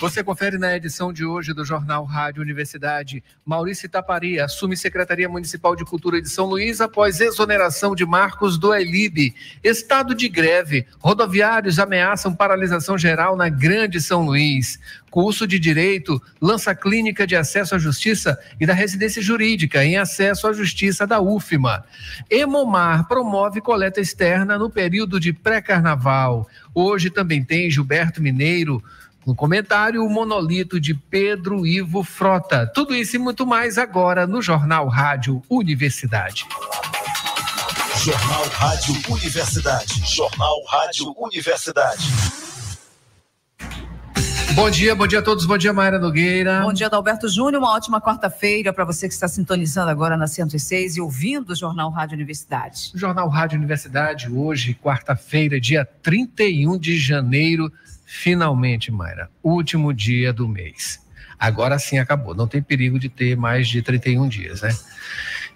Você confere na edição de hoje do Jornal Rádio Universidade. Maurício Itapari assume Secretaria Municipal de Cultura de São Luís após exoneração de Marcos do Elib. Estado de greve. Rodoviários ameaçam paralisação geral na Grande São Luís. Curso de Direito lança clínica de acesso à justiça e da residência jurídica em acesso à justiça da UFMA. Emomar promove coleta externa no período de pré-carnaval. Hoje também tem Gilberto Mineiro no comentário, o monolito de Pedro Ivo Frota. Tudo isso e muito mais agora no Jornal Rádio Universidade. Jornal Rádio Universidade. Jornal Rádio Universidade. Bom dia, bom dia a todos. Bom dia, Mayra Nogueira. Bom dia, Adalberto Júnior. Uma ótima quarta-feira para você que está sintonizando agora na 106 e ouvindo o Jornal Rádio Universidade. Jornal Rádio Universidade, hoje, quarta-feira, dia 31 de janeiro Finalmente, Mayra, último dia do mês. Agora sim acabou. Não tem perigo de ter mais de 31 dias, né?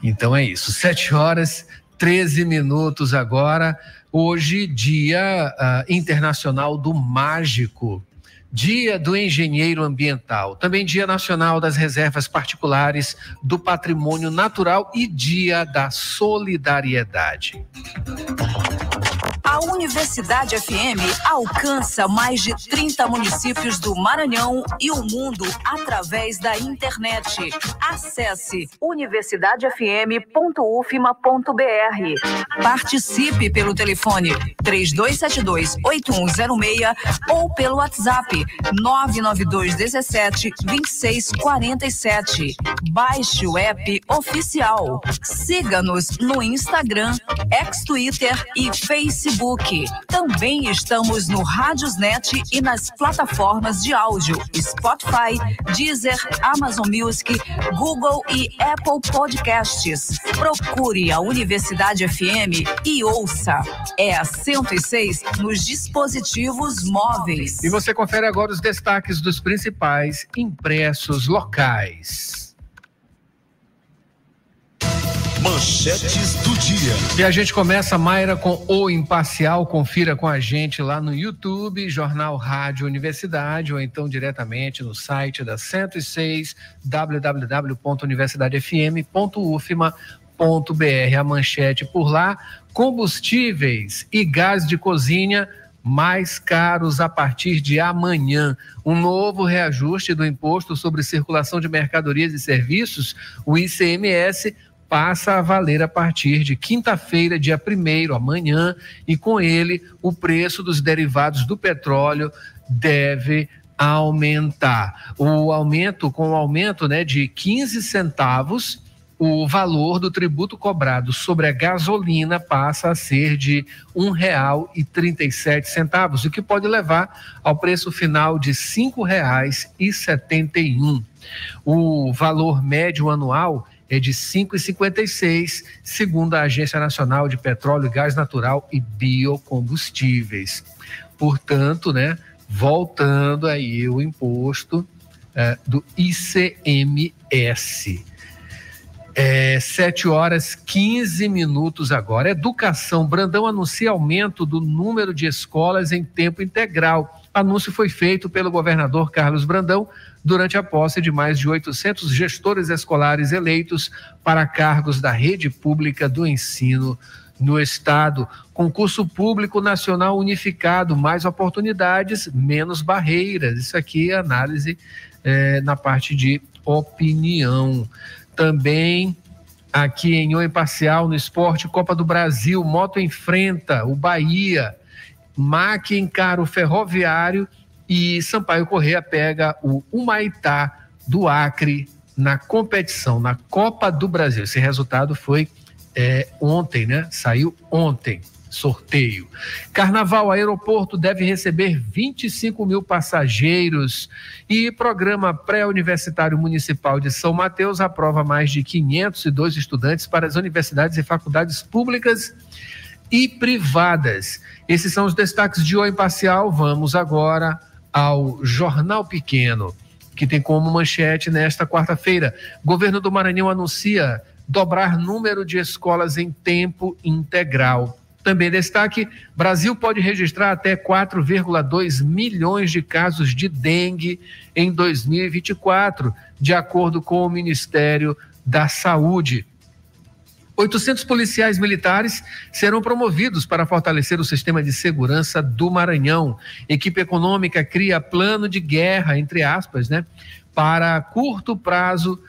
Então é isso. 7 horas, 13 minutos agora. Hoje, Dia uh, Internacional do Mágico. Dia do Engenheiro Ambiental, também Dia Nacional das Reservas Particulares do Patrimônio Natural e Dia da Solidariedade. A Universidade FM alcança mais de 30 municípios do Maranhão e o mundo através da internet. Acesse universidadefm.ufma.br. Participe pelo telefone 3272-8106 ou pelo WhatsApp 99217 2647. Baixe o app oficial. Siga-nos no Instagram, ex-Twitter e Facebook Facebook. Também estamos no Rádiosnet e nas plataformas de áudio Spotify, Deezer, Amazon Music, Google e Apple Podcasts. Procure a Universidade FM e ouça. É a 106 nos dispositivos móveis. E você confere agora os destaques dos principais impressos locais. Manchetes do dia. E a gente começa, Mayra, com o Imparcial. Confira com a gente lá no YouTube, Jornal Rádio Universidade, ou então diretamente no site da 106, www.universidadefm.ufma.br. A manchete por lá: combustíveis e gás de cozinha mais caros a partir de amanhã. Um novo reajuste do imposto sobre circulação de mercadorias e serviços, o ICMS passa a valer a partir de quinta-feira, dia 1 amanhã, e com ele o preço dos derivados do petróleo deve aumentar. O aumento, com o aumento né, de 15 centavos, o valor do tributo cobrado sobre a gasolina passa a ser de R$ 1,37, o que pode levar ao preço final de R$ 5,71. O valor médio anual é de 5,56, segundo a Agência Nacional de Petróleo, Gás Natural e Biocombustíveis. Portanto, né, voltando aí o imposto é, do ICMS. É, 7 horas 15 minutos agora. Educação. Brandão anuncia aumento do número de escolas em tempo integral. Anúncio foi feito pelo governador Carlos Brandão durante a posse de mais de 800 gestores escolares eleitos para cargos da rede pública do ensino no estado. Concurso público nacional unificado, mais oportunidades, menos barreiras. Isso aqui é análise é, na parte de opinião. Também aqui em O Imparcial, no esporte, Copa do Brasil, Moto enfrenta o Bahia, MAC encara o Ferroviário e Sampaio Correia pega o Humaitá do Acre na competição, na Copa do Brasil. Esse resultado foi é, ontem, né? Saiu ontem, sorteio. Carnaval, aeroporto deve receber 25 mil passageiros e programa pré-universitário municipal de São Mateus aprova mais de 502 estudantes para as universidades e faculdades públicas e privadas. Esses são os destaques de O Imparcial. Vamos agora ao Jornal Pequeno, que tem como manchete nesta quarta-feira: Governo do Maranhão anuncia dobrar número de escolas em tempo integral. Também destaque: Brasil pode registrar até 4,2 milhões de casos de dengue em 2024, de acordo com o Ministério da Saúde. 800 policiais militares serão promovidos para fortalecer o sistema de segurança do Maranhão. Equipe econômica cria plano de guerra, entre aspas, né, para curto prazo,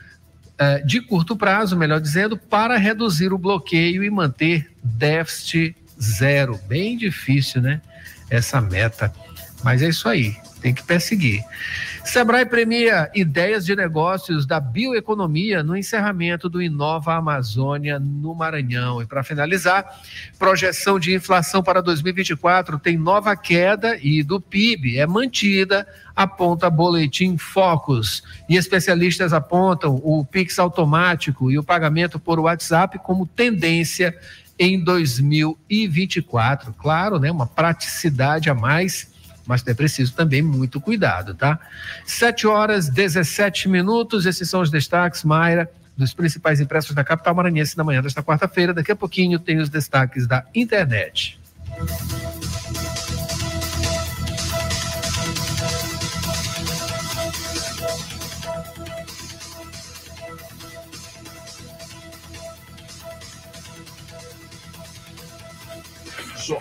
eh, de curto prazo, melhor dizendo, para reduzir o bloqueio e manter déficit zero. Bem difícil, né? Essa meta. Mas é isso aí, tem que perseguir. Sebrae premia ideias de negócios da bioeconomia no encerramento do Inova Amazônia no Maranhão. E para finalizar, projeção de inflação para 2024 tem nova queda e do PIB é mantida, aponta boletim Focus. E especialistas apontam o Pix automático e o pagamento por WhatsApp como tendência em 2024. Claro, né, uma praticidade a mais, mas é preciso também muito cuidado, tá? 7 horas 17 minutos, esses são os destaques, Mayra, dos principais impressos da capital maranhense na manhã desta quarta-feira. Daqui a pouquinho tem os destaques da internet.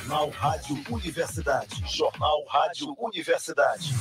Jornal Rádio Universidade. Jornal Rádio Universidade.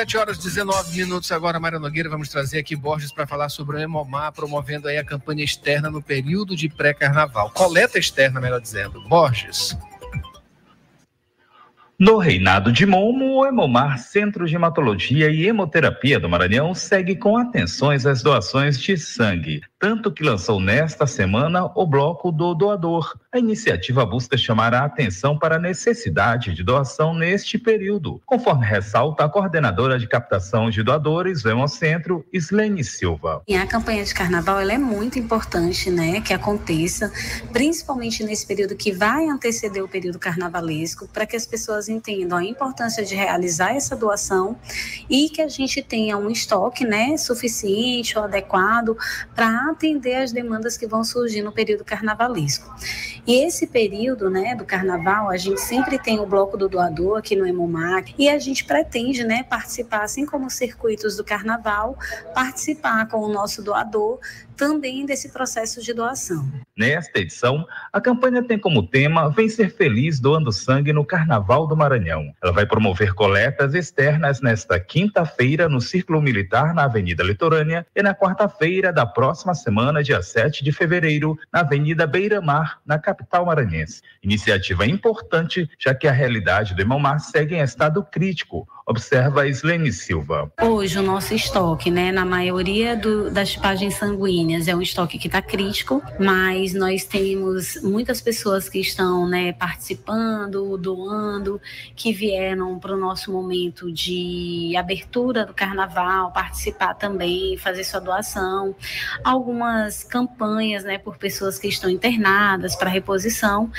Sete horas 19 minutos agora, Mara Nogueira, vamos trazer aqui Borges para falar sobre o Emomar, promovendo aí a campanha externa no período de pré-carnaval. Coleta externa, melhor dizendo. Borges. No Reinado de Momo, o Hemomar Centro de Hematologia e Hemoterapia do Maranhão segue com atenções às doações de sangue, tanto que lançou nesta semana o Bloco do Doador. A iniciativa busca chamar a atenção para a necessidade de doação neste período, conforme ressalta a coordenadora de captação de doadores do Hemocentro, Islene Silva. A campanha de carnaval é muito importante, né, que aconteça, principalmente nesse período que vai anteceder o período carnavalesco, para que as pessoas entendam a importância de realizar essa doação e que a gente tenha um estoque né, suficiente ou adequado para atender as demandas que vão surgir no período carnavalesco. E esse período né, do carnaval, a gente sempre tem o bloco do doador aqui no Emomac e a gente pretende né, participar, assim como os circuitos do carnaval, participar com o nosso doador também desse processo de doação. Nesta edição, a campanha tem como tema Vem Ser Feliz Doando Sangue no Carnaval do Maranhão. Ela vai promover coletas externas nesta quinta-feira no Círculo Militar na Avenida Litorânea e na quarta-feira da próxima semana, dia 7 de fevereiro, na Avenida Beira Mar, na capital maranhense. Iniciativa importante, já que a realidade do Emomar segue em estado crítico, observa Islene Silva. Hoje o nosso estoque, né, na maioria do, das tipagens sanguíneas é um estoque que está crítico, mas nós temos muitas pessoas que estão, né, participando, doando, que vieram para o nosso momento de abertura do carnaval, participar também, fazer sua doação, algumas campanhas, né, por pessoas que estão internadas para reposição,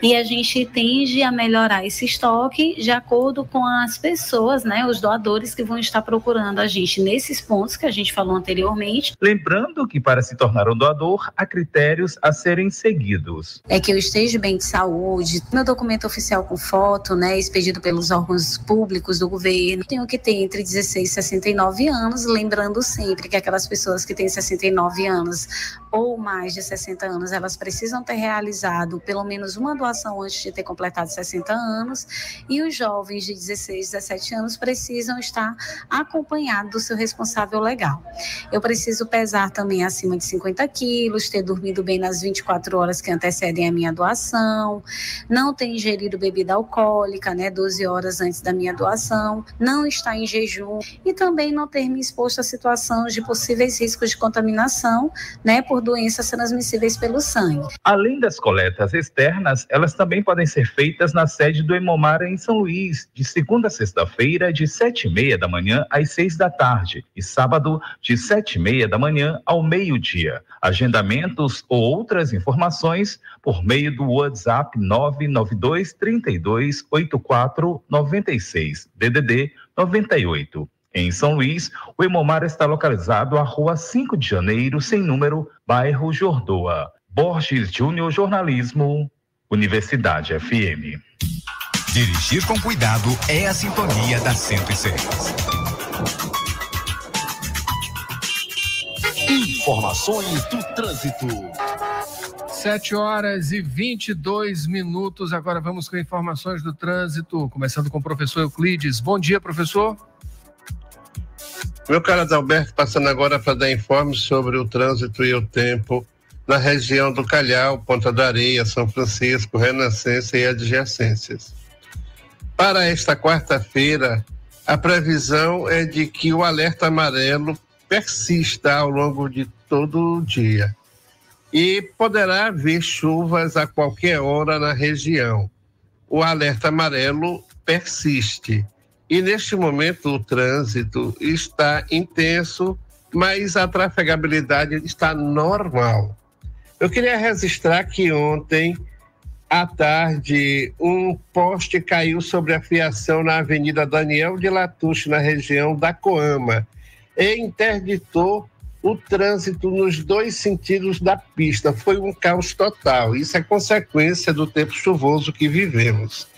e a gente tende a melhorar esse estoque de acordo com as pessoas pessoas, né, os doadores que vão estar procurando a gente nesses pontos que a gente falou anteriormente. Lembrando que para se tornar um doador, há critérios a serem seguidos. É que eu esteja bem de saúde, meu documento oficial com foto, né, expedido pelos órgãos públicos do governo, tenho que ter entre 16 e 69 anos, lembrando sempre que aquelas pessoas que têm 69 anos ou mais de 60 anos, elas precisam ter realizado pelo menos uma doação antes de ter completado 60 anos, e os jovens de 16, 17 anos anos precisam estar acompanhados do seu responsável legal. Eu preciso pesar também acima de 50 quilos, ter dormido bem nas 24 horas que antecedem a minha doação, não ter ingerido bebida alcoólica, né, 12 horas antes da minha doação, não estar em jejum e também não ter me exposto a situações de possíveis riscos de contaminação, né, por doenças transmissíveis pelo sangue. Além das coletas externas, elas também podem ser feitas na sede do Hemomar em São Luís, de segunda a sexta-feira, de sete e meia da manhã às seis da tarde, e sábado, de sete e meia da manhã ao meio-dia. Agendamentos ou outras informações por meio do WhatsApp 992 32 84 96, DDD 98. Em São Luís, o Hemomar está localizado à rua 5 de janeiro, sem número, bairro Jordoa. Borges Júnior Jornalismo, Universidade FM. Dirigir com cuidado é a sintonia da 106. Informações do trânsito. 7 horas e 22 minutos. Agora vamos com informações do trânsito, começando com o professor Euclides. Bom dia, professor. Meu caro Adalberto, passando agora para dar informes sobre o trânsito e o tempo na região do Calhau, Ponta da Areia, São Francisco, Renascença e adjacências. Para esta quarta-feira, a previsão é de que o alerta amarelo persista ao longo de todo o dia e poderá haver chuvas a qualquer hora na região. O alerta amarelo persiste e neste momento o trânsito está intenso, mas a trafegabilidade está normal. Eu queria registrar que ontem à tarde um poste caiu sobre a fiação na Avenida Daniel de Latouche, na região da Coama, e interditou o trânsito nos dois sentidos da pista. Foi um caos total. Isso é consequência do tempo chuvoso que vivemos.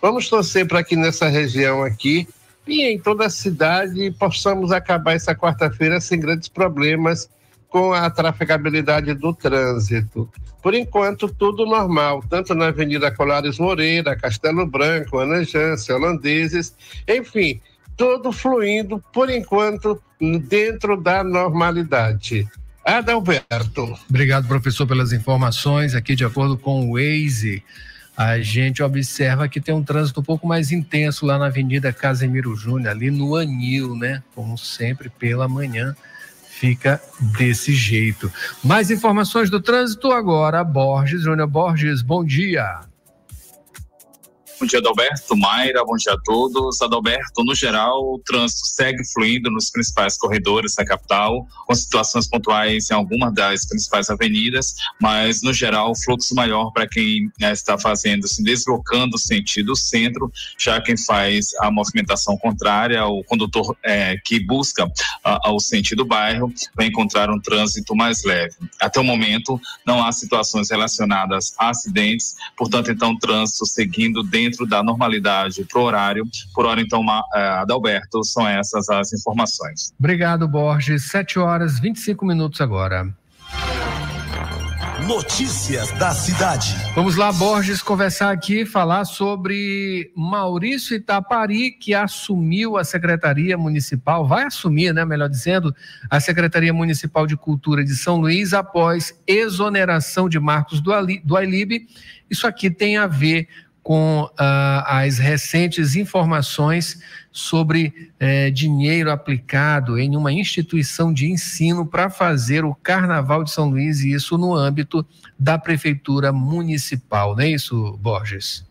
Vamos torcer para que nessa região aqui e em toda a cidade possamos acabar essa quarta-feira sem grandes problemas com a trafegabilidade do trânsito. Por enquanto, tudo normal, tanto na Avenida Colares Moreira, Castelo Branco, Ana Jância, Holandeses, enfim, tudo fluindo, por enquanto, dentro da normalidade. Adalberto. Obrigado, professor, pelas informações. Aqui, de acordo com o Waze, a gente observa que tem um trânsito um pouco mais intenso lá na Avenida Casemiro Júnior, ali no Anil, né? Como sempre, pela manhã fica desse jeito. Mais informações do trânsito agora, Borges, Júnior Borges, bom dia. Bom dia, Adalberto, Mayra, bom dia a todos. Adalberto, no geral, o trânsito segue fluindo nos principais corredores da capital, com situações pontuais em algumas das principais avenidas, mas, no geral, o fluxo maior para quem né, está fazendo, se deslocando sentido centro, já quem faz a movimentação contrária, o condutor é, que busca o sentido bairro, vai encontrar um trânsito mais leve. Até o momento, não há situações relacionadas a acidentes, portanto, então, o trânsito seguindo dentro dentro da normalidade para o horário. Por hora, então, uh, Adalberto, são essas as informações. Obrigado, Borges. 7 horas 25 minutos agora. Notícias da cidade. Vamos lá, Borges, conversar aqui, falar sobre Maurício Itapari, que assumiu a Secretaria Municipal, vai assumir, né, melhor dizendo, a Secretaria Municipal de Cultura de São Luís após exoneração de Marcos do, Ali, do Ailib. Isso aqui tem a ver com ah, as recentes informações sobre eh, dinheiro aplicado em uma instituição de ensino para fazer o Carnaval de São Luís, e isso no âmbito da Prefeitura Municipal, não é isso, Borges?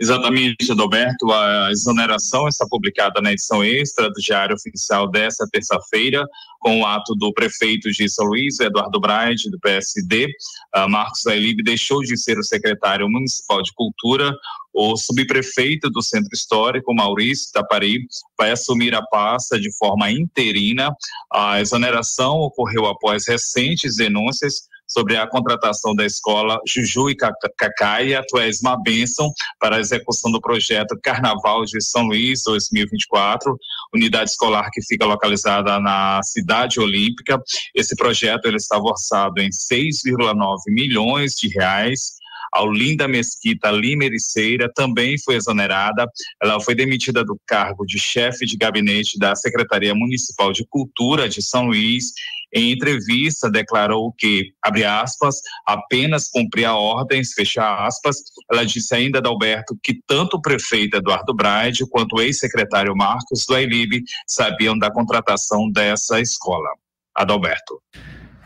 Exatamente, Adalberto. A exoneração está publicada na edição extra do Diário Oficial desta terça-feira, com o ato do prefeito de São Luís, Eduardo Braide, do PSD. Uh, Marcos Ailib deixou de ser o secretário municipal de Cultura. O subprefeito do Centro Histórico, Maurício Tapari, vai assumir a pasta de forma interina. A exoneração ocorreu após recentes denúncias sobre a contratação da escola Juju e Cacaia, Tu és uma bênção para a execução do projeto Carnaval de São Luís 2024, unidade escolar que fica localizada na cidade olímpica. Esse projeto ele estava orçado em 6,9 milhões de reais A Olinda Mesquita Lima Ericeira também foi exonerada. Ela foi demitida do cargo de chefe de gabinete da Secretaria Municipal de Cultura de São Luís em entrevista, declarou que, abre aspas, apenas cumpria ordens, fecha aspas. Ela disse ainda, Adalberto, que tanto o prefeito Eduardo Braide quanto o ex-secretário Marcos do Ailib sabiam da contratação dessa escola. Adalberto.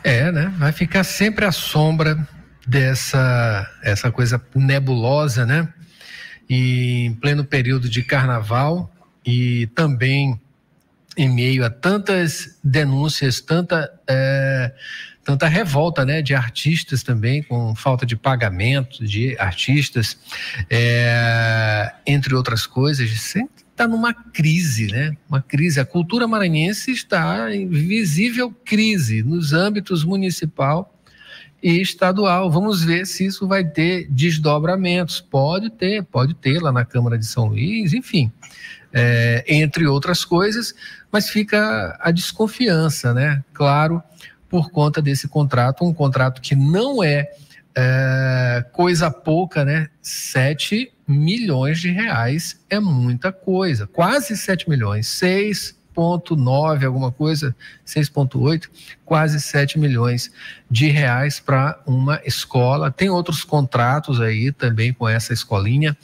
É, né? Vai ficar sempre à sombra dessa essa coisa nebulosa, né? E em pleno período de carnaval e também em meio a tantas denúncias, tanta, é, tanta revolta né, de artistas também, com falta de pagamento de artistas, é, entre outras coisas, está numa crise, né? Uma crise. A cultura maranhense está em visível crise nos âmbitos municipal e estadual. Vamos ver se isso vai ter desdobramentos. Pode ter, pode ter lá na Câmara de São Luís, enfim é, entre outras coisas, mas fica a desconfiança, né? Claro, por conta desse contrato, um contrato que não é, é coisa pouca, né? 7 milhões de reais é muita coisa, quase 7 milhões, 6,9 alguma coisa, 6,8, quase 7 milhões de reais para uma escola. Tem outros contratos aí também com essa escolinha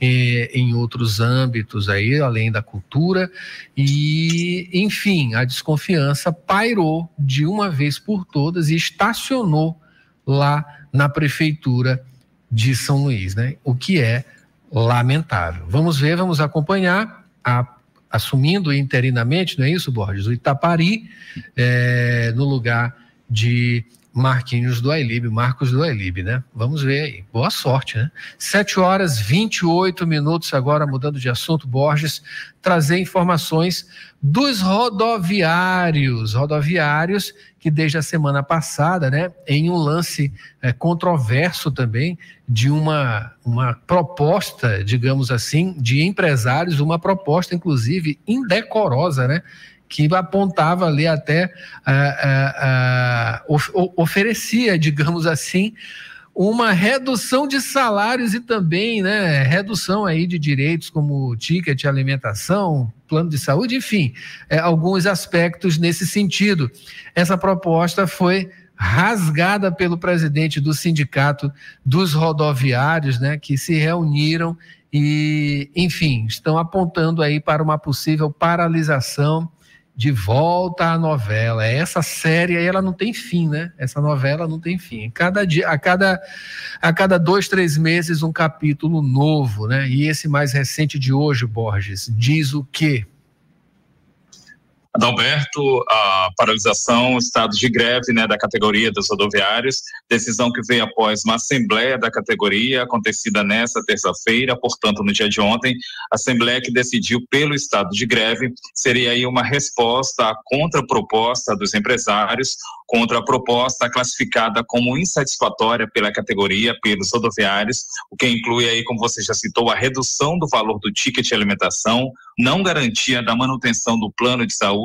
em outros âmbitos aí, além da cultura, e, enfim, a desconfiança pairou de uma vez por todas e estacionou lá na prefeitura de São Luís, né? O que é lamentável. Vamos ver, vamos acompanhar a assumindo interinamente, não é isso, Borges? O Itapari, é, no lugar de Marquinhos do Ailib, Marcos do Ailib, né? Vamos ver aí. Boa sorte, né? 7 horas 28 minutos agora, mudando de assunto, Borges, trazer informações dos rodoviários, rodoviários que desde a semana passada, né, em um lance é, controverso também de uma, uma proposta, digamos assim, de empresários, uma proposta inclusive indecorosa, né, que apontava ali até, uh, uh, uh, oferecia, digamos assim, uma redução de salários e também né, redução aí de direitos como ticket, alimentação, plano de saúde, enfim, é, alguns aspectos nesse sentido. Essa proposta foi rasgada pelo presidente do sindicato dos rodoviários, né, que se reuniram e, enfim, estão apontando aí para uma possível paralisação de volta à novela. Essa série aí, ela não tem fim, né? Essa novela não tem fim. Cada dia, a cada, a cada dois, três meses, um capítulo novo, né? E esse mais recente de hoje, Borges, diz o quê? Adalberto, a paralisação, estado de greve né, da categoria dos rodoviários, decisão que veio após uma assembleia da categoria acontecida nessa terça-feira, portanto, no dia de ontem, assembleia que decidiu pelo estado de greve, seria aí uma resposta à contraproposta dos empresários contra a proposta classificada como insatisfatória pela categoria, pelos rodoviários, o que inclui aí, como você já citou, a redução do valor do ticket de alimentação, não garantia da manutenção do plano de saúde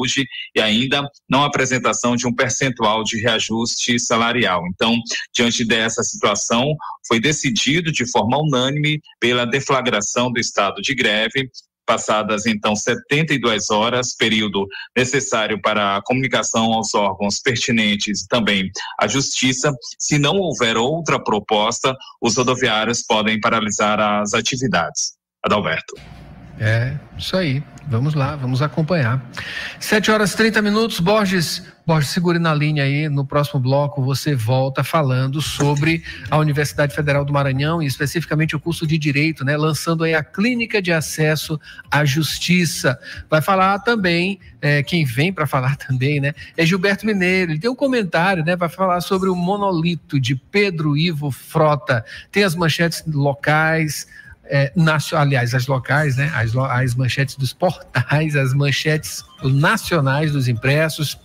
e ainda não apresentação de um percentual de reajuste salarial. Então, diante dessa situação, foi decidido de forma unânime pela deflagração do estado de greve passadas então 72 horas, período necessário para a comunicação aos órgãos pertinentes e também à justiça. Se não houver outra proposta, os rodoviários podem paralisar as atividades. Adalberto. É, isso aí. Vamos lá, vamos acompanhar. 7 horas e 30 minutos, Borges. Borges, segure na linha aí. No próximo bloco você volta falando sobre a Universidade Federal do Maranhão e especificamente o curso de Direito, né? Lançando aí a Clínica de Acesso à Justiça. Vai falar também, é, quem vem para falar também, né? É Gilberto Mineiro. Ele tem um comentário, né? Vai falar sobre o monolito de Pedro Ivo Frota. Tem as manchetes locais é, aliás, as locais, né, as, as manchetes dos portais, as manchetes nacionais dos impressos.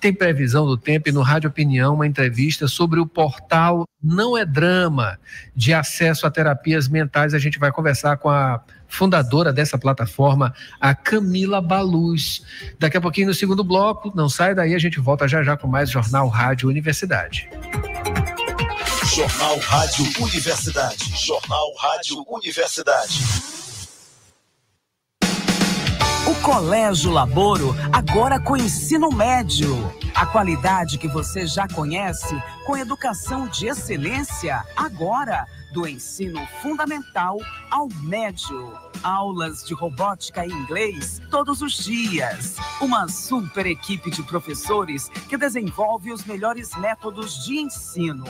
Tem previsão do tempo e no Rádio Opinião uma entrevista sobre o portal Não é Drama de acesso a terapias mentais. A gente vai conversar com a fundadora dessa plataforma, a Camila Baluz. Daqui a pouquinho no segundo bloco, não sai daí, a gente volta já já com mais Jornal Rádio Universidade. Jornal Rádio Universidade. Jornal Rádio Universidade. O Colégio Laboro, agora com ensino médio. A qualidade que você já conhece, com educação de excelência, agora do ensino fundamental ao médio. Aulas de robótica e inglês todos os dias. Uma super equipe de professores que desenvolve os melhores métodos de ensino.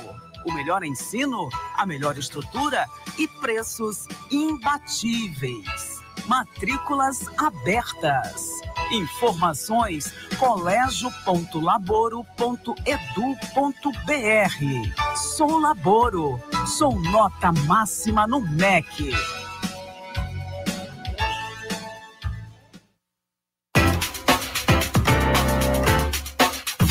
O melhor ensino, a melhor estrutura e preços imbatíveis. Matrículas abertas. Informações colégio.laboro.edu.br. Sou Laboro. Sou nota máxima no MEC.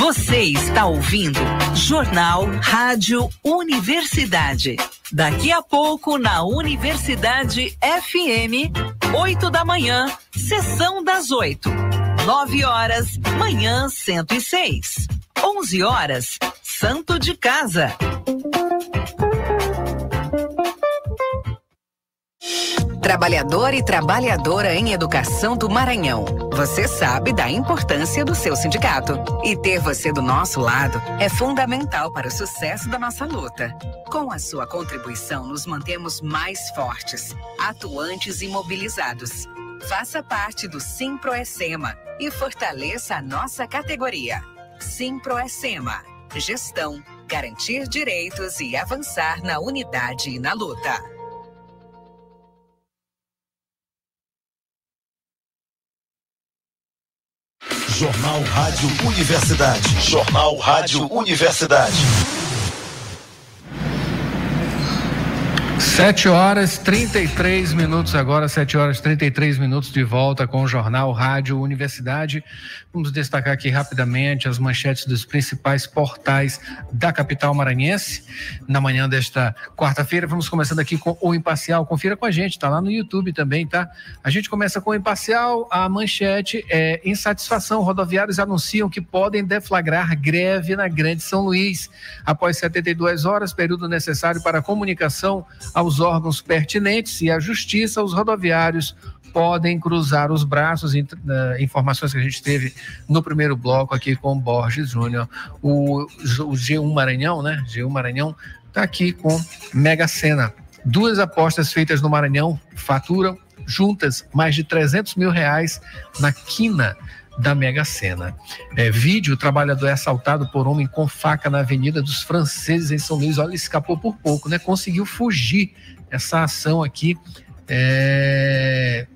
Você está ouvindo Jornal Rádio Universidade. Daqui a pouco na Universidade FM, 8 da manhã, sessão das 8. 9 horas, manhã 106. 11 horas, Santo de Casa. Trabalhador e trabalhadora em educação do Maranhão. Você sabe da importância do seu sindicato. E ter você do nosso lado é fundamental para o sucesso da nossa luta. Com a sua contribuição, nos mantemos mais fortes, atuantes e mobilizados. Faça parte do Simproecema e fortaleça a nossa categoria. Simproecema. Gestão, garantir direitos e avançar na unidade e na luta. Jornal Rádio Universidade. Jornal Rádio Universidade. Sete horas 33 minutos agora, sete horas 33 minutos de volta com o Jornal Rádio Universidade. Vamos destacar aqui rapidamente as manchetes dos principais portais da capital maranhense. Na manhã desta quarta-feira, vamos começando aqui com o Imparcial. Confira com a gente, tá lá no YouTube também, tá? A gente começa com o Imparcial. A manchete é insatisfação. Rodoviários anunciam que podem deflagrar greve na Grande São Luís. Após 72 horas, período necessário para comunicação aos órgãos pertinentes e à justiça, os rodoviários podem cruzar os braços, uh, informações que a gente teve no primeiro bloco aqui com o Borges Júnior. O, o G1 Maranhão, né? G1 Maranhão está aqui com Mega Sena. Duas apostas feitas no Maranhão faturam juntas mais de 300 mil reais na quina da Mega Sena. É, vídeo: o trabalhador é assaltado por homem com faca na Avenida dos Franceses em São Luís. Olha, escapou por pouco, né? Conseguiu fugir. Essa ação aqui é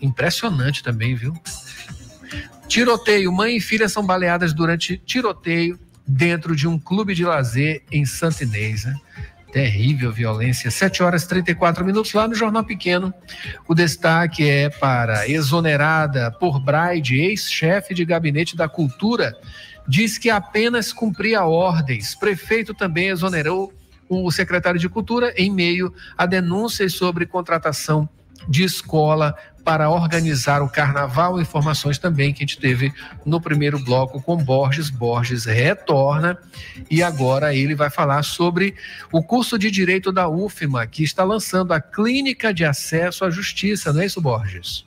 impressionante também, viu? Tiroteio: mãe e filha são baleadas durante tiroteio dentro de um clube de lazer em Santa Inês. Né? Terrível violência. 7 horas e 34 minutos lá no Jornal Pequeno. O destaque é para exonerada por Braide, ex-chefe de gabinete da Cultura, diz que apenas cumpria ordens. Prefeito também exonerou o secretário de Cultura em meio a denúncias sobre contratação de escola para organizar o carnaval. Informações também que a gente teve no primeiro bloco com Borges. Borges retorna e agora ele vai falar sobre o curso de Direito da UFMA, que está lançando a Clínica de Acesso à Justiça, não é isso, Borges?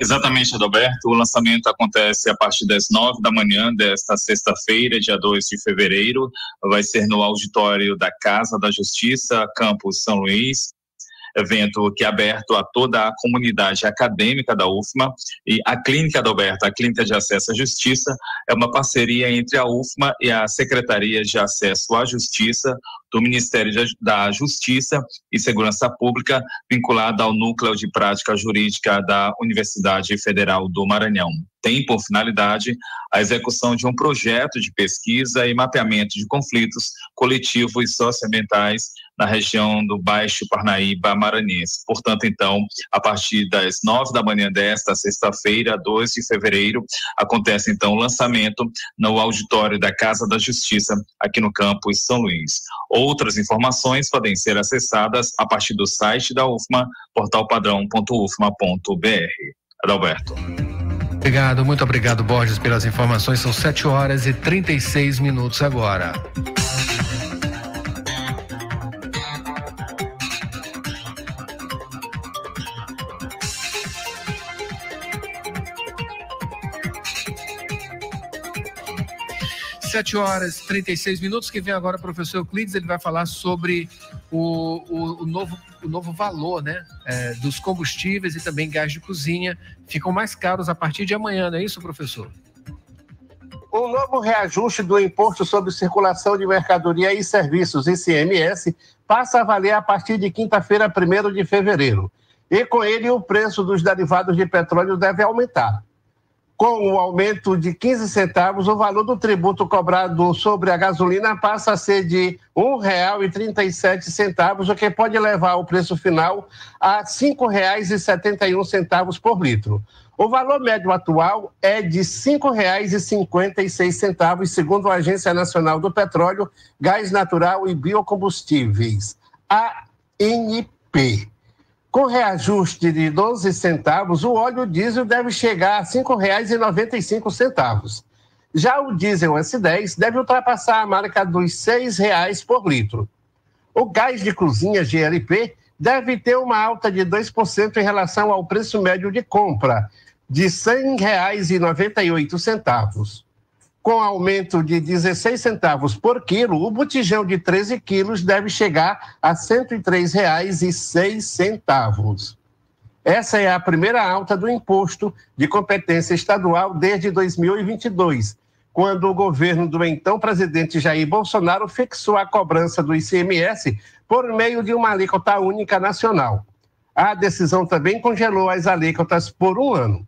Exatamente, Adalberto. O lançamento acontece a partir das nove da manhã desta sexta-feira, dia 2 de fevereiro. Vai ser no auditório da Casa da Justiça, campus São Luís evento que é aberto a toda a comunidade acadêmica da UFMA e a Clínica da Alberta, a Clínica de Acesso à Justiça, é uma parceria entre a UFMA e a Secretaria de Acesso à Justiça do Ministério da Justiça e Segurança Pública, vinculada ao Núcleo de Prática Jurídica da Universidade Federal do Maranhão. Tem por finalidade a execução de um projeto de pesquisa e mapeamento de conflitos coletivos e socioambientais na região do Baixo Parnaíba Maranhense. Portanto, então, a partir das nove da manhã desta sexta-feira, 2 de fevereiro, acontece então o lançamento no auditório da Casa da Justiça, aqui no campus São Luís. Outras informações podem ser acessadas a partir do site da UFMA, portalpadrão.ufma.br. Adalberto. Obrigado, muito obrigado, Borges, pelas informações. São 7 horas e 36 minutos agora. 7 horas e 36 minutos, que vem agora o professor Euclides, ele vai falar sobre o, o, o novo, o novo valor né, é, dos combustíveis e também gás de cozinha. Ficam mais caros a partir de amanhã, não é isso, professor? O novo reajuste do Imposto sobre Circulação de Mercadoria e Serviços, ICMS, passa a valer a partir de quinta-feira, 1 de fevereiro. E com ele, o preço dos derivados de petróleo deve aumentar com o aumento de 15 centavos, o valor do tributo cobrado sobre a gasolina passa a ser de R$ 1,37, o que pode levar o preço final a R$ 5,71 por litro. O valor médio atual é de R$ 5,56, segundo a Agência Nacional do Petróleo, Gás Natural e Biocombustíveis, ANP. Com reajuste de 12 centavos, o óleo diesel deve chegar a R$ 5,95. Já o diesel S10 deve ultrapassar a marca dos R$ 6,00 por litro. O gás de cozinha GLP deve ter uma alta de 2% em relação ao preço médio de compra, de R$ 100,98 com aumento de 16 centavos por quilo, o botijão de 13 quilos deve chegar a R$ 103,06. Essa é a primeira alta do imposto de competência estadual desde 2022, quando o governo do então presidente Jair Bolsonaro fixou a cobrança do ICMS por meio de uma alíquota única nacional. A decisão também congelou as alíquotas por um ano.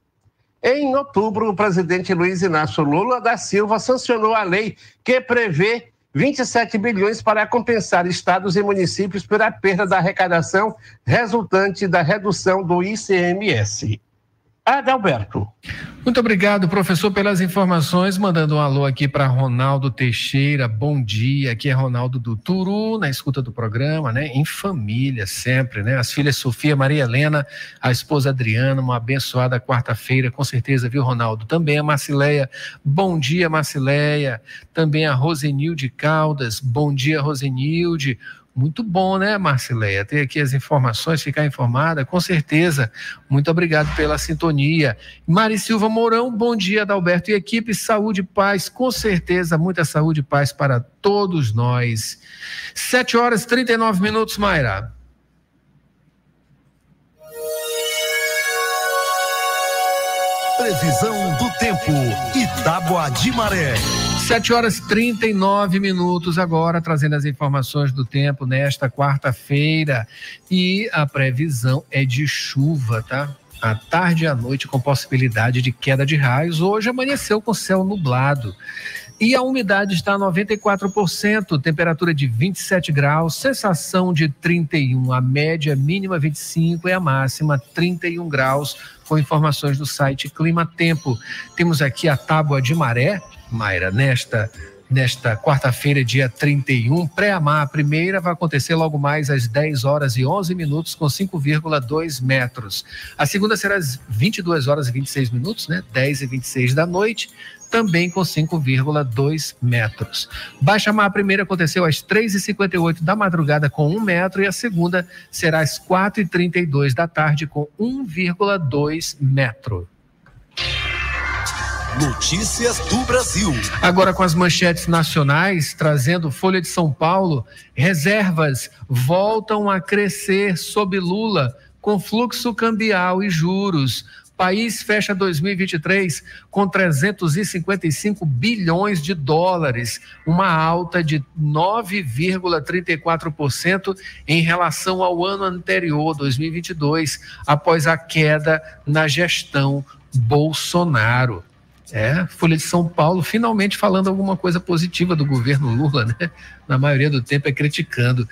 Em outubro, o presidente Luiz Inácio Lula da Silva sancionou a lei que prevê 27 bilhões para compensar estados e municípios pela perda da arrecadação resultante da redução do ICMS. Adalberto. Muito obrigado, professor, pelas informações. Mandando um alô aqui para Ronaldo Teixeira. Bom dia. Aqui é Ronaldo do Turu, na escuta do programa, né? Em família, sempre, né? As filhas Sofia, Maria Helena, a esposa Adriana. Uma abençoada quarta-feira, com certeza, viu, Ronaldo? Também a Marcileia. Bom dia, Marcileia. Também a Rosenilde Caldas. Bom dia, Rosenilde. Muito bom, né, Marcileia? Ter aqui as informações, ficar informada, com certeza. Muito obrigado pela sintonia. Mari Silva Mourão, bom dia, Adalberto e equipe. Saúde e paz, com certeza, muita saúde e paz para todos nós. Sete horas e 39 minutos, Mayra. Previsão do tempo. Itágua de Maré. 7 horas e 39 minutos agora, trazendo as informações do tempo nesta quarta-feira. E a previsão é de chuva, tá? À tarde e à noite, com possibilidade de queda de raios. Hoje amanheceu com céu nublado. E a umidade está a 94%, temperatura de 27 graus, sensação de 31, a média mínima 25 e a máxima 31 graus, com informações do site Clima Tempo. Temos aqui a tábua de maré, Mayra, nesta nesta quarta-feira, dia 31, pré-amar. A primeira vai acontecer logo mais às 10 horas e 11 minutos, com 5,2 metros. A segunda será às 22 horas e 26 minutos, né? 10 e 26 da noite, também com 5,2 metros. Baixa mar, a primeira aconteceu às 3h58 da madrugada, com 1 metro, e a segunda será às 4h32 da tarde, com 1,2 metro. Notícias do Brasil. Agora com as manchetes nacionais, trazendo Folha de São Paulo, reservas voltam a crescer sob Lula, com fluxo cambial e juros. País fecha 2023 com 355 bilhões de dólares, uma alta de 9,34% em relação ao ano anterior, 2022, após a queda na gestão Bolsonaro. É, Folha de São Paulo finalmente falando alguma coisa positiva do governo Lula, né? Na maioria do tempo é criticando.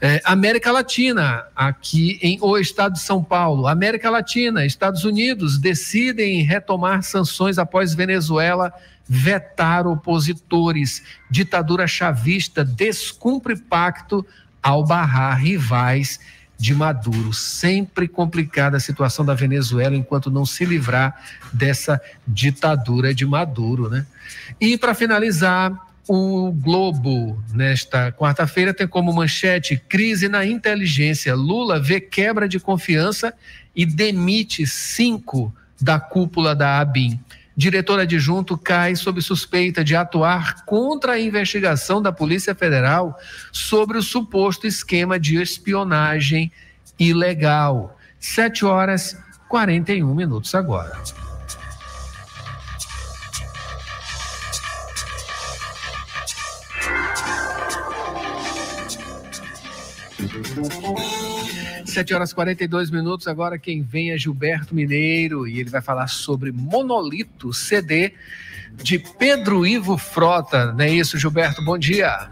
É, América Latina, aqui em O Estado de São Paulo. América Latina, Estados Unidos decidem retomar sanções após Venezuela vetar opositores. Ditadura chavista descumpre pacto ao barrar rivais de Maduro. Sempre complicada a situação da Venezuela enquanto não se livrar dessa ditadura de Maduro, né? E para finalizar, o Globo, nesta quarta-feira, tem como manchete crise na inteligência. Lula vê quebra de confiança e demite cinco da cúpula da ABIN. Diretor adjunto cai sob suspeita de atuar contra a investigação da Polícia Federal sobre o suposto esquema de espionagem ilegal. 7 horas 41 minutos agora. Sete horas 42 minutos. Agora quem vem é Gilberto Mineiro e ele vai falar sobre Monolito CD de Pedro Ivo Frota. Não é isso, Gilberto? Bom dia.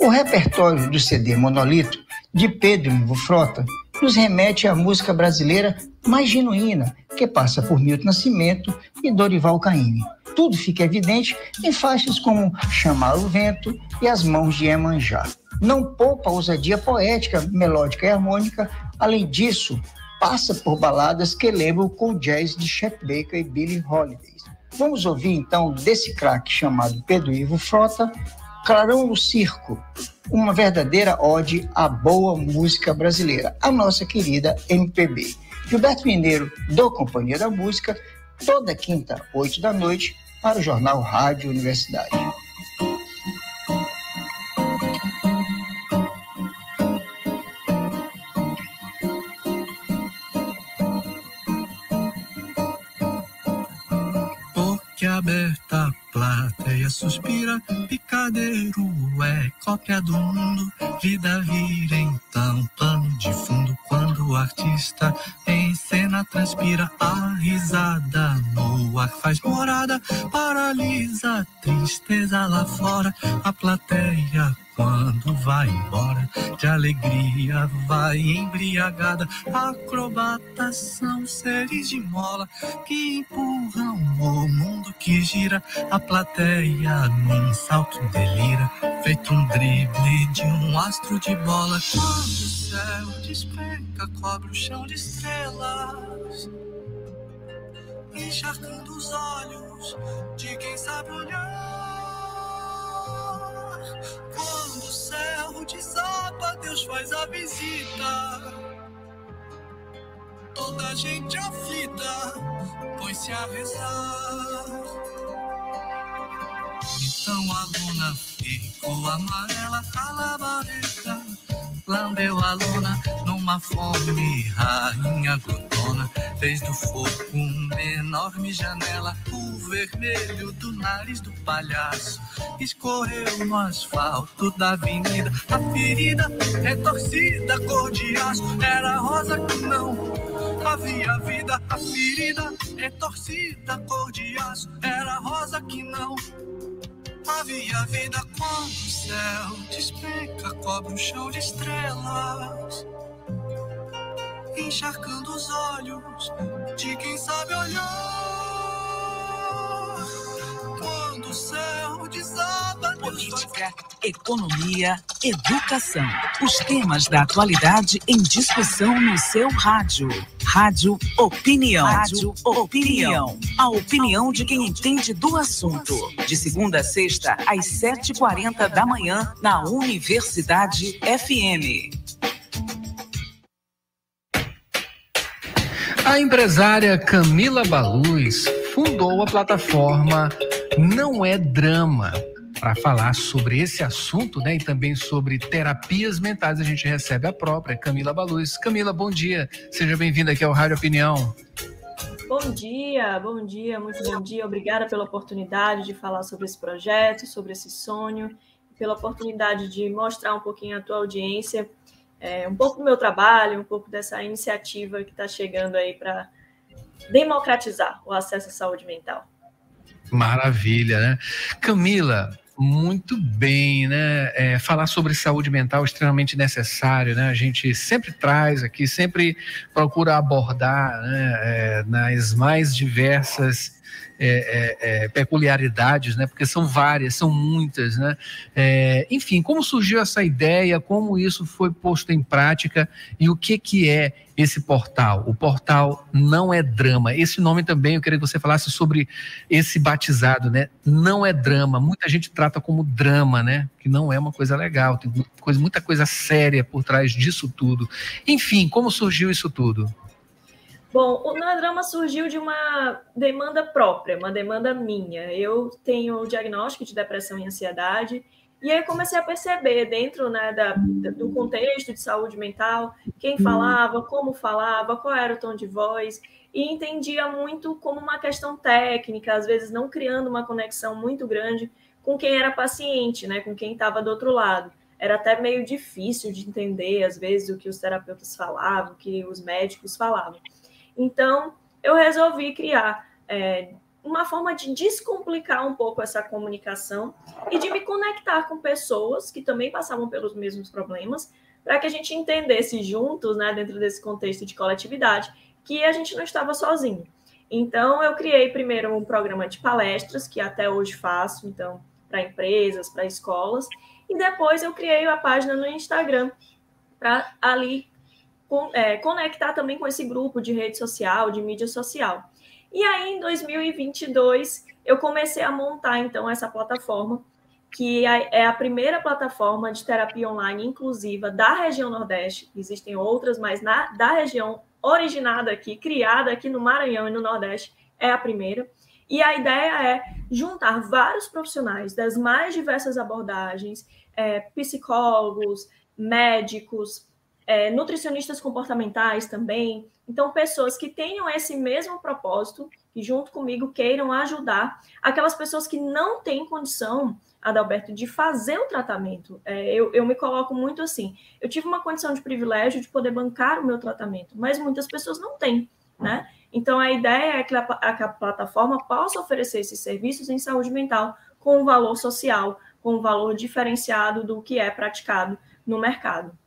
O repertório do CD Monolito de Pedro Ivo Frota nos remete à música brasileira mais genuína, que passa por Milton Nascimento e Dorival Caymmi tudo fica evidente em faixas como Chamar o Vento e As Mãos de Emanjá. Não poupa ousadia poética, melódica e harmônica, além disso, passa por baladas que lembram com o jazz de Chet Baker e Billie Holiday. Vamos ouvir então desse craque chamado Pedro Ivo Frota, Clarão no Circo, uma verdadeira ode à boa música brasileira, a nossa querida MPB. Gilberto Mineiro, do Companhia da Música, toda quinta, oito da noite, para o jornal Rádio Universidade. Boca aberta, plateia suspira, picadeiro é cópia do mundo, vida vira então pano de fundo quando o artista em cena transpira. A risada no ar faz morada, paralisa a tristeza lá fora, a plateia quando vai embora, de alegria vai embriagada. Acrobatas são seres de mola que empurram o mundo que gira. A plateia num salto delira, feito um drible de um astro de bola. Quando o céu despenca, cobre o chão de estrelas encharcando os olhos de quem sabe olhar. Quando o céu desaba, Deus faz a visita. Toda gente aflita, põe-se a rezar. Então a luna ficou amarela, a labareda lambeu a luna numa fome, rainha glutona, fez do fogo uma enorme janela, o vermelho do nariz do palhaço escorreu no asfalto da avenida, a ferida retorcida, cor de aço, era rosa que não havia vida, a ferida retorcida, cor de aço, era rosa que não Havia vida. Quando o céu despenca, cobre o chão de estrelas, encharcando os olhos de quem sabe olhar. Quando o céu desaba, política, economia, educação. Os temas da atualidade em discussão no seu rádio. Rádio Opinião. Rádio Opinião. A opinião de quem entende do assunto. De segunda a sexta, às 7h40 da manhã, na Universidade FM. A empresária Camila Baluz fundou a plataforma Não é Drama. Para falar sobre esse assunto, né, e também sobre terapias mentais, a gente recebe a própria Camila Baluz. Camila, bom dia. Seja bem-vinda aqui ao Rádio Opinião. Bom dia, bom dia, muito bom dia. Obrigada pela oportunidade de falar sobre esse projeto, sobre esse sonho, pela oportunidade de mostrar um pouquinho à tua audiência é, um pouco do meu trabalho, um pouco dessa iniciativa que está chegando aí para democratizar o acesso à saúde mental. Maravilha, né? Camila, muito bem, né? É, falar sobre saúde mental é extremamente necessário, né? A gente sempre traz aqui, sempre procura abordar né? É, nas mais diversas é, é, é, peculiaridades, né? Porque são várias, são muitas, né? É, enfim, como surgiu essa ideia, como isso foi posto em prática e o que que é esse portal? O portal não é drama. Esse nome também eu queria que você falasse sobre esse batizado, né? Não é drama. Muita gente trata como drama, né? Que não é uma coisa legal. Tem coisa, muita coisa séria por trás disso tudo. Enfim, como surgiu isso tudo? Bom, o Drama surgiu de uma demanda própria, uma demanda minha. Eu tenho o diagnóstico de depressão e ansiedade, e aí comecei a perceber, dentro né, da, do contexto de saúde mental, quem falava, como falava, qual era o tom de voz, e entendia muito como uma questão técnica, às vezes não criando uma conexão muito grande com quem era paciente, né, com quem estava do outro lado. Era até meio difícil de entender, às vezes, o que os terapeutas falavam, o que os médicos falavam. Então, eu resolvi criar é, uma forma de descomplicar um pouco essa comunicação e de me conectar com pessoas que também passavam pelos mesmos problemas, para que a gente entendesse juntos, né, dentro desse contexto de coletividade, que a gente não estava sozinho. Então, eu criei primeiro um programa de palestras, que até hoje faço, então, para empresas, para escolas, e depois eu criei a página no Instagram, para ali é, conectar também com esse grupo de rede social, de mídia social. E aí, em 2022, eu comecei a montar, então, essa plataforma, que é, é a primeira plataforma de terapia online inclusiva da região Nordeste. Existem outras, mas na, da região originada aqui, criada aqui no Maranhão e no Nordeste, é a primeira. E a ideia é juntar vários profissionais das mais diversas abordagens, é, psicólogos, médicos, é, nutricionistas comportamentais também. Então, pessoas que tenham esse mesmo propósito e junto comigo queiram ajudar aquelas pessoas que não têm condição, Adalberto, de fazer o tratamento. É, eu, eu me coloco muito assim. Eu tive uma condição de privilégio de poder bancar o meu tratamento, mas muitas pessoas não têm, né? Então, a ideia é que a, a, que a plataforma possa oferecer esses serviços em saúde mental com um valor social, com um valor diferenciado do que é praticado no mercado.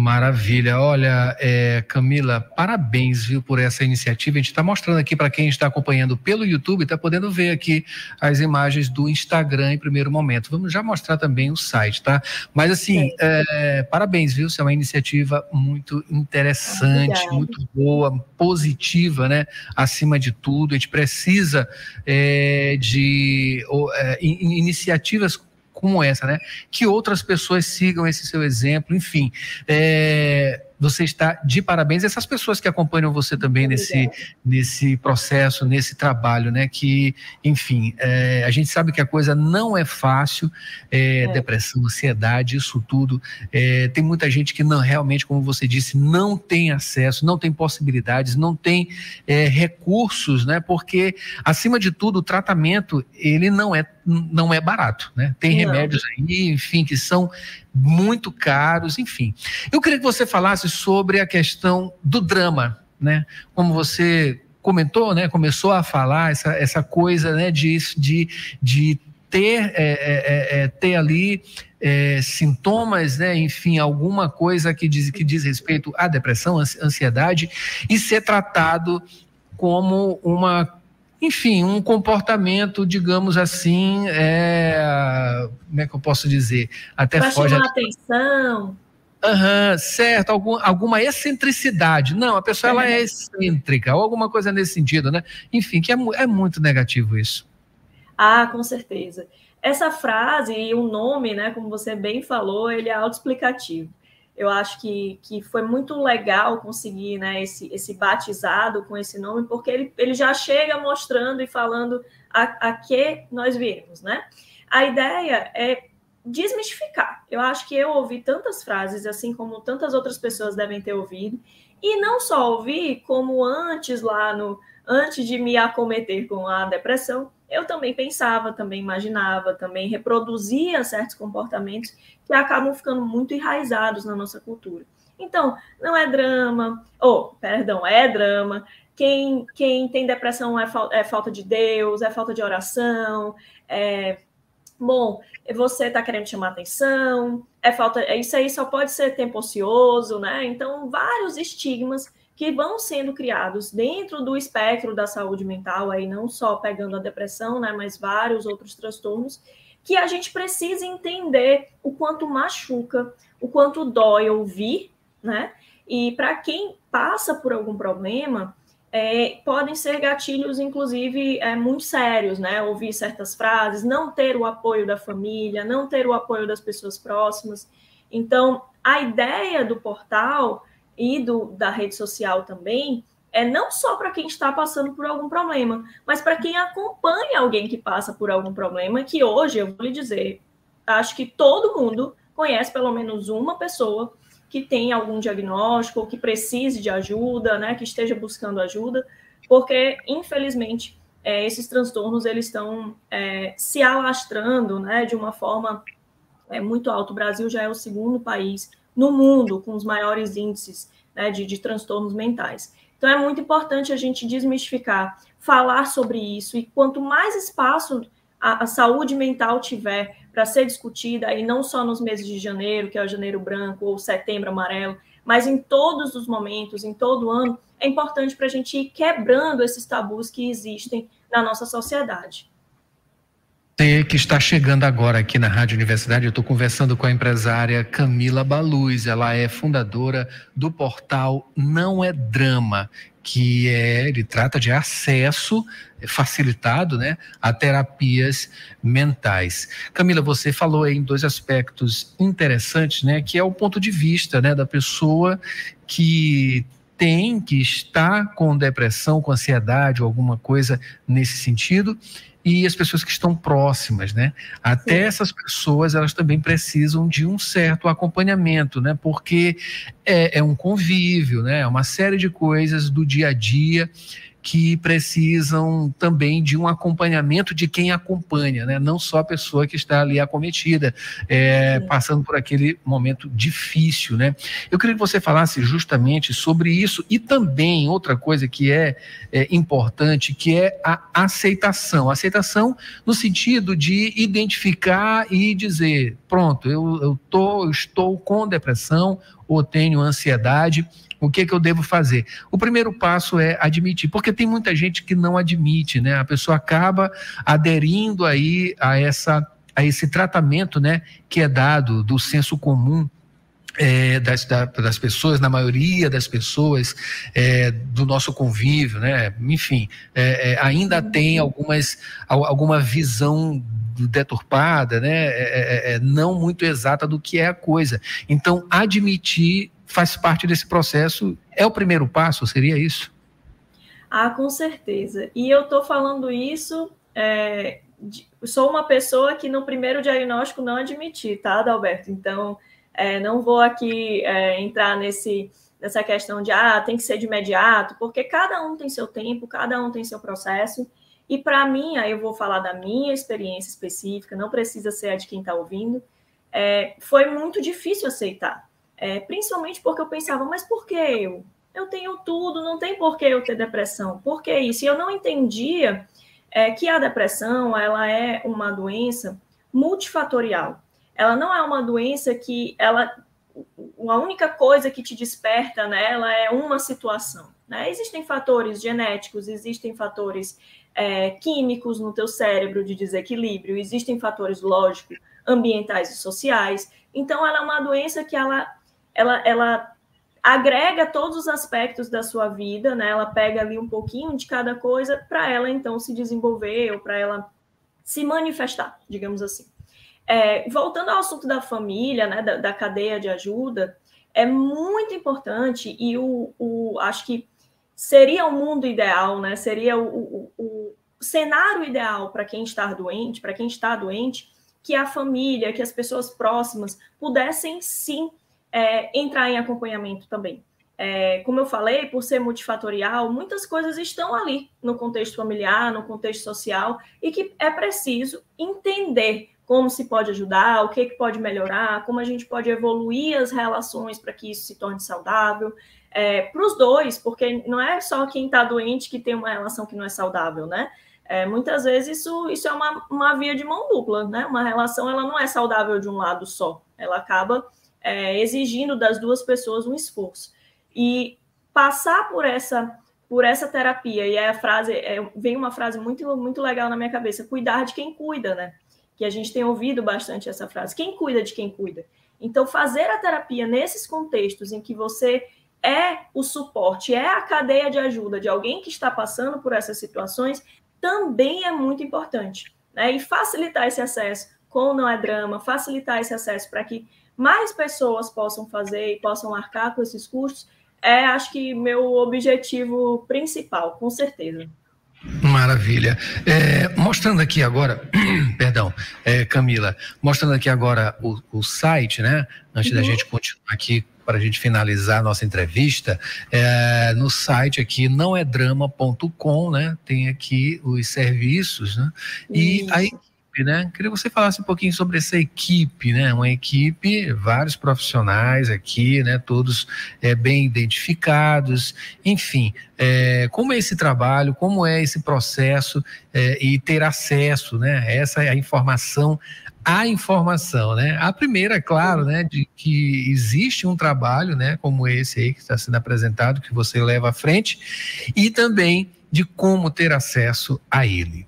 Maravilha. Olha, é, Camila, parabéns, viu, por essa iniciativa. A gente está mostrando aqui para quem está acompanhando pelo YouTube, está podendo ver aqui as imagens do Instagram em primeiro momento. Vamos já mostrar também o site, tá? Mas assim, é, parabéns, viu? Isso é uma iniciativa muito interessante, Obrigada. muito boa, positiva, né? Acima de tudo, a gente precisa é, de é, iniciativas como essa, né? Que outras pessoas sigam esse seu exemplo, enfim. É, você está de parabéns. Essas pessoas que acompanham você também nesse, nesse processo, nesse trabalho, né? Que, enfim, é, a gente sabe que a coisa não é fácil, é, é. depressão, ansiedade, isso tudo. É, tem muita gente que não realmente, como você disse, não tem acesso, não tem possibilidades, não tem é, recursos, né? Porque, acima de tudo, o tratamento ele não é não é barato, né? Tem não. remédios aí, enfim, que são muito caros, enfim. Eu queria que você falasse sobre a questão do drama, né? Como você comentou, né? Começou a falar essa, essa coisa, né? De, de, de ter, é, é, é, é ter ali é, sintomas, né? Enfim, alguma coisa que diz, que diz respeito à depressão, ansiedade, e ser tratado como uma enfim, um comportamento, digamos assim, é, como é que eu posso dizer? Até pra foge. Chamar a... atenção. Uhum, certo, algum, alguma excentricidade. Não, a pessoa é. ela é excêntrica, ou alguma coisa nesse sentido, né? Enfim, que é, é muito negativo isso. Ah, com certeza. Essa frase e o nome, né, como você bem falou, ele é autoexplicativo eu acho que, que foi muito legal conseguir né, esse, esse batizado com esse nome, porque ele, ele já chega mostrando e falando a, a que nós viemos, né? A ideia é desmistificar. Eu acho que eu ouvi tantas frases, assim como tantas outras pessoas devem ter ouvido, e não só ouvir, como antes lá no antes de me acometer com a depressão, eu também pensava, também imaginava, também reproduzia certos comportamentos que acabam ficando muito enraizados na nossa cultura. Então, não é drama, ou, oh, perdão, é drama. Quem, quem tem depressão é, fa é falta de Deus, é falta de oração, é, bom, você está querendo chamar atenção, é falta, isso aí só pode ser tempo ocioso, né? Então, vários estigmas que vão sendo criados dentro do espectro da saúde mental, aí não só pegando a depressão, né, mas vários outros transtornos, que a gente precisa entender o quanto machuca, o quanto dói ouvir, né? E para quem passa por algum problema, é, podem ser gatilhos, inclusive, é, muito sérios, né? Ouvir certas frases, não ter o apoio da família, não ter o apoio das pessoas próximas. Então, a ideia do portal e do, da rede social também é não só para quem está passando por algum problema, mas para quem acompanha alguém que passa por algum problema, que hoje, eu vou lhe dizer, acho que todo mundo conhece pelo menos uma pessoa que tem algum diagnóstico ou que precise de ajuda, né, que esteja buscando ajuda, porque, infelizmente, é, esses transtornos eles estão é, se alastrando né, de uma forma é, muito alta. O Brasil já é o segundo país no mundo com os maiores índices né, de, de transtornos mentais. Então é muito importante a gente desmistificar, falar sobre isso, e quanto mais espaço a, a saúde mental tiver para ser discutida, e não só nos meses de janeiro, que é o janeiro branco, ou setembro amarelo, mas em todos os momentos, em todo ano, é importante para a gente ir quebrando esses tabus que existem na nossa sociedade. Que está chegando agora aqui na Rádio Universidade, eu estou conversando com a empresária Camila Baluz. Ela é fundadora do portal Não é Drama, que é, ele trata de acesso facilitado né, a terapias mentais. Camila, você falou em dois aspectos interessantes, né, que é o ponto de vista né, da pessoa que tem, que está com depressão, com ansiedade ou alguma coisa nesse sentido, e as pessoas que estão próximas, né? Até Sim. essas pessoas, elas também precisam de um certo acompanhamento, né? Porque é, é um convívio, né? É uma série de coisas do dia a dia que precisam também de um acompanhamento de quem acompanha, né? não só a pessoa que está ali acometida, é, passando por aquele momento difícil. Né? Eu queria que você falasse justamente sobre isso e também outra coisa que é, é importante, que é a aceitação. Aceitação no sentido de identificar e dizer, pronto, eu, eu, tô, eu estou com depressão ou tenho ansiedade, o que, que eu devo fazer? O primeiro passo é admitir, porque tem muita gente que não admite, né? A pessoa acaba aderindo aí a essa a esse tratamento, né, que é dado do senso comum é, das, das pessoas, na maioria das pessoas é, do nosso convívio, né? Enfim, é, é ainda tem algumas alguma visão deturpada, né? É, é, é, não muito exata do que é a coisa. Então, admitir faz parte desse processo. É o primeiro passo, seria isso? Ah, com certeza. E eu estou falando isso. É, de, sou uma pessoa que no primeiro diagnóstico não admiti, tá, Adalberto? Então, é, não vou aqui é, entrar nesse, nessa questão de ah, tem que ser de imediato, porque cada um tem seu tempo, cada um tem seu processo. E para mim, aí eu vou falar da minha experiência específica, não precisa ser a de quem está ouvindo. É, foi muito difícil aceitar. É, principalmente porque eu pensava, mas por que eu? Eu tenho tudo, não tem por que eu ter depressão. Por que isso? E eu não entendia é, que a depressão ela é uma doença multifatorial. Ela não é uma doença que ela a única coisa que te desperta nela é uma situação. Né? Existem fatores genéticos, existem fatores é, químicos no teu cérebro de desequilíbrio, existem fatores lógicos, ambientais e sociais. Então, ela é uma doença que ela ela, ela agrega todos os aspectos da sua vida, né? Ela pega ali um pouquinho de cada coisa para ela então se desenvolver ou para ela se manifestar, digamos assim. É, voltando ao assunto da família, né, da, da, cadeia de ajuda, é muito importante e o, o acho que seria o mundo ideal, né? Seria o, o, o cenário ideal para quem está doente, para quem está doente, que a família, que as pessoas próximas pudessem sim é, entrar em acompanhamento também. É, como eu falei, por ser multifatorial, muitas coisas estão ali no contexto familiar, no contexto social, e que é preciso entender como se pode ajudar, o que, que pode melhorar, como a gente pode evoluir as relações para que isso se torne saudável. É, para os dois, porque não é só quem está doente que tem uma relação que não é saudável, né? É, muitas vezes isso, isso é uma, uma via de mão dupla, né? Uma relação ela não é saudável de um lado só, ela acaba é, exigindo das duas pessoas um esforço. E passar por essa por essa terapia, e a frase, é, vem uma frase muito, muito legal na minha cabeça, cuidar de quem cuida, né? Que a gente tem ouvido bastante essa frase, quem cuida de quem cuida. Então, fazer a terapia nesses contextos em que você é o suporte, é a cadeia de ajuda de alguém que está passando por essas situações, também é muito importante. Né? E facilitar esse acesso com Não é Drama, facilitar esse acesso para que mais pessoas possam fazer e possam arcar com esses custos, é, acho que, meu objetivo principal, com certeza. Maravilha. É, mostrando aqui agora, perdão, é, Camila, mostrando aqui agora o, o site, né? Antes uhum. da gente continuar aqui para a gente finalizar a nossa entrevista, é, no site aqui não é drama.com, né? Tem aqui os serviços, né? E aí equipe, né? Queria que você falasse um pouquinho sobre essa equipe, né? Uma equipe, vários profissionais aqui, né? Todos é, bem identificados, enfim, é, como é esse trabalho, como é esse processo é, e ter acesso, né? Essa é a informação a informação, né? A primeira, é claro, né, de que existe um trabalho, né, como esse aí que está sendo apresentado, que você leva à frente, e também de como ter acesso a ele.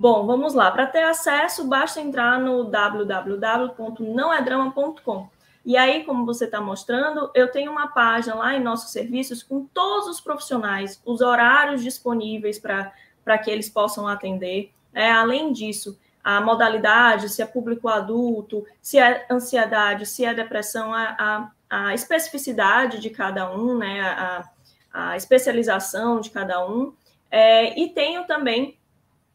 Bom, vamos lá. Para ter acesso, basta entrar no www.nãoedrama.com. E aí, como você está mostrando, eu tenho uma página lá em nossos serviços com todos os profissionais, os horários disponíveis para que eles possam atender. É, além disso, a modalidade, se é público adulto, se é ansiedade, se é depressão, a, a, a especificidade de cada um, né, a, a especialização de cada um. É, e tenho também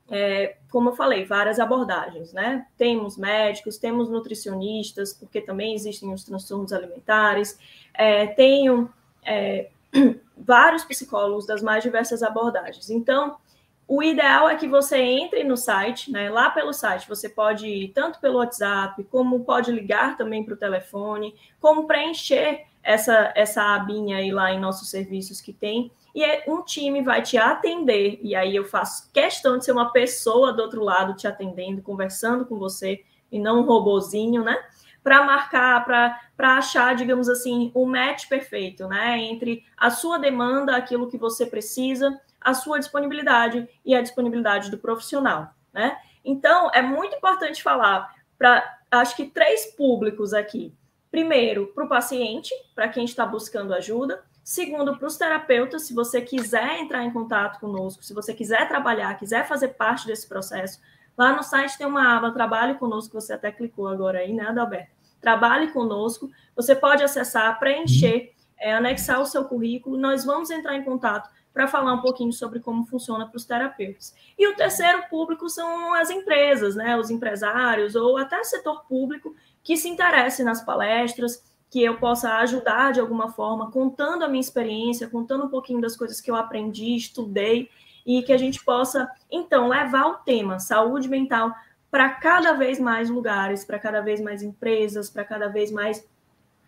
é, como eu falei, várias abordagens, né? Temos médicos, temos nutricionistas, porque também existem os transtornos alimentares, é, tenho é, vários psicólogos das mais diversas abordagens. Então, o ideal é que você entre no site, né? Lá pelo site você pode ir tanto pelo WhatsApp, como pode ligar também para o telefone, como preencher essa, essa abinha aí lá em nossos serviços que tem e é, um time vai te atender, e aí eu faço questão de ser uma pessoa do outro lado te atendendo, conversando com você, e não um robozinho, né? Para marcar, para achar, digamos assim, o match perfeito, né? Entre a sua demanda, aquilo que você precisa, a sua disponibilidade e a disponibilidade do profissional, né? Então, é muito importante falar para, acho que, três públicos aqui. Primeiro, para o paciente, para quem está buscando ajuda. Segundo, para os terapeutas, se você quiser entrar em contato conosco, se você quiser trabalhar, quiser fazer parte desse processo, lá no site tem uma aba Trabalhe Conosco, você até clicou agora aí, né, Adalberto? Trabalhe Conosco, você pode acessar, preencher, é, anexar o seu currículo, nós vamos entrar em contato para falar um pouquinho sobre como funciona para os terapeutas. E o terceiro público são as empresas, né, os empresários ou até setor público que se interessem nas palestras, que eu possa ajudar de alguma forma, contando a minha experiência, contando um pouquinho das coisas que eu aprendi, estudei, e que a gente possa, então, levar o tema saúde mental para cada vez mais lugares, para cada vez mais empresas, para cada vez mais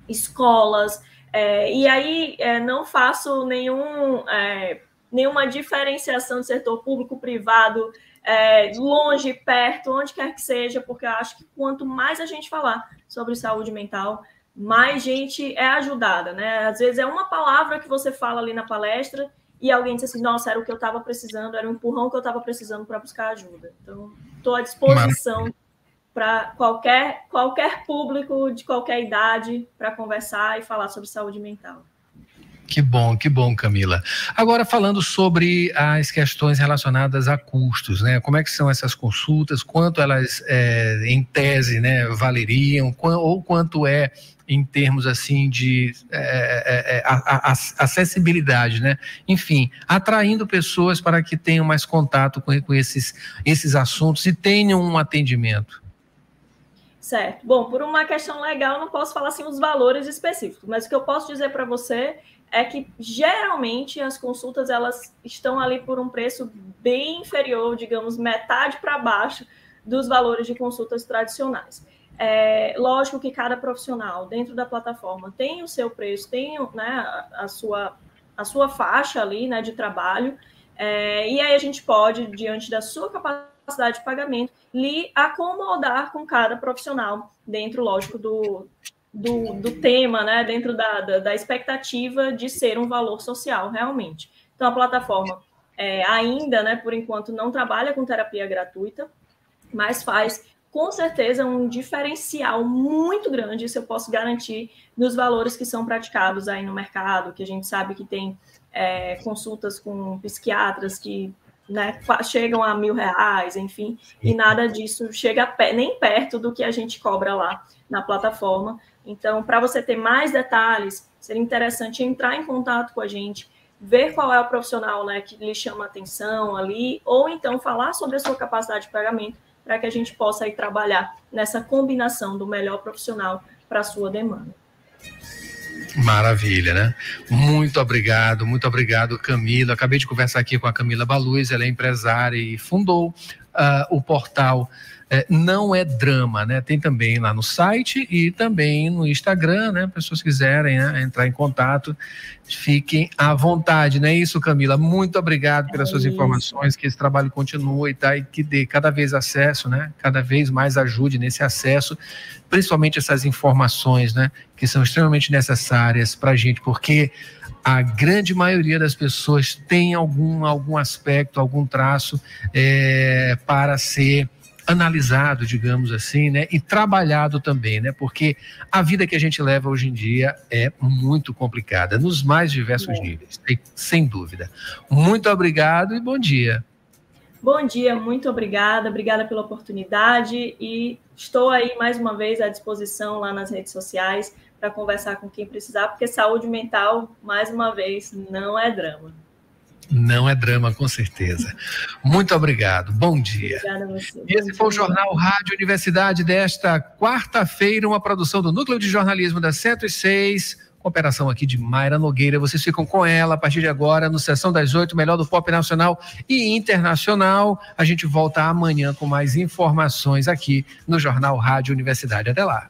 escolas. É, e aí é, não faço nenhum, é, nenhuma diferenciação de setor público-privado, é, longe, perto, onde quer que seja, porque eu acho que quanto mais a gente falar sobre saúde mental, mais gente é ajudada, né? Às vezes é uma palavra que você fala ali na palestra e alguém diz assim, nossa, era o que eu estava precisando, era o empurrão que eu estava precisando para buscar ajuda. Então, estou à disposição para qualquer, qualquer público de qualquer idade para conversar e falar sobre saúde mental. Que bom, que bom, Camila. Agora falando sobre as questões relacionadas a custos, né? Como é que são essas consultas? Quanto elas, é, em tese, né, valeriam? Ou quanto é em termos assim de é, é, é a, a, acessibilidade, né? Enfim, atraindo pessoas para que tenham mais contato com, com esses, esses assuntos e tenham um atendimento. Certo. Bom, por uma questão legal, não posso falar assim os valores específicos, mas o que eu posso dizer para você é que geralmente as consultas elas estão ali por um preço bem inferior, digamos, metade para baixo dos valores de consultas tradicionais. É, lógico que cada profissional dentro da plataforma tem o seu preço, tem né, a, sua, a sua faixa ali né, de trabalho, é, e aí a gente pode, diante da sua capacidade de pagamento, lhe acomodar com cada profissional, dentro, lógico, do, do, do tema, né, dentro da, da, da, expectativa de ser um valor social realmente. Então, a plataforma é, ainda, né, por enquanto, não trabalha com terapia gratuita, mas faz com certeza um diferencial muito grande, isso eu posso garantir, nos valores que são praticados aí no mercado, que a gente sabe que tem é, consultas com psiquiatras que né, chegam a mil reais, enfim, e nada disso chega nem perto do que a gente cobra lá na plataforma. Então, para você ter mais detalhes, seria interessante entrar em contato com a gente, ver qual é o profissional né, que lhe chama atenção ali, ou então falar sobre a sua capacidade de pagamento, para que a gente possa ir trabalhar nessa combinação do melhor profissional para a sua demanda. Maravilha, né? Muito obrigado, muito obrigado, Camila. Acabei de conversar aqui com a Camila Baluz, ela é empresária e fundou uh, o portal é, não é drama, né? Tem também lá no site e também no Instagram, né? Pessoas quiserem né, entrar em contato, fiquem à vontade, não é isso, Camila? Muito obrigado pelas é suas isso. informações, que esse trabalho continue, tá? E que dê cada vez acesso, né? Cada vez mais ajude nesse acesso, principalmente essas informações, né? Que são extremamente necessárias para a gente, porque a grande maioria das pessoas tem algum, algum aspecto, algum traço é, para ser analisado, digamos assim, né, e trabalhado também, né, porque a vida que a gente leva hoje em dia é muito complicada, nos mais diversos é. níveis, sem dúvida. Muito obrigado e bom dia. Bom dia, muito obrigada, obrigada pela oportunidade e estou aí mais uma vez à disposição lá nas redes sociais para conversar com quem precisar, porque saúde mental, mais uma vez, não é drama. Não é drama, com certeza. Muito obrigado. Bom dia. Obrigada a você. Esse foi o Jornal Rádio Universidade desta quarta-feira, uma produção do Núcleo de Jornalismo da 106 operação aqui de Mayra Nogueira. Vocês ficam com ela a partir de agora no Sessão das Oito, melhor do pop nacional e internacional. A gente volta amanhã com mais informações aqui no Jornal Rádio Universidade. Até lá.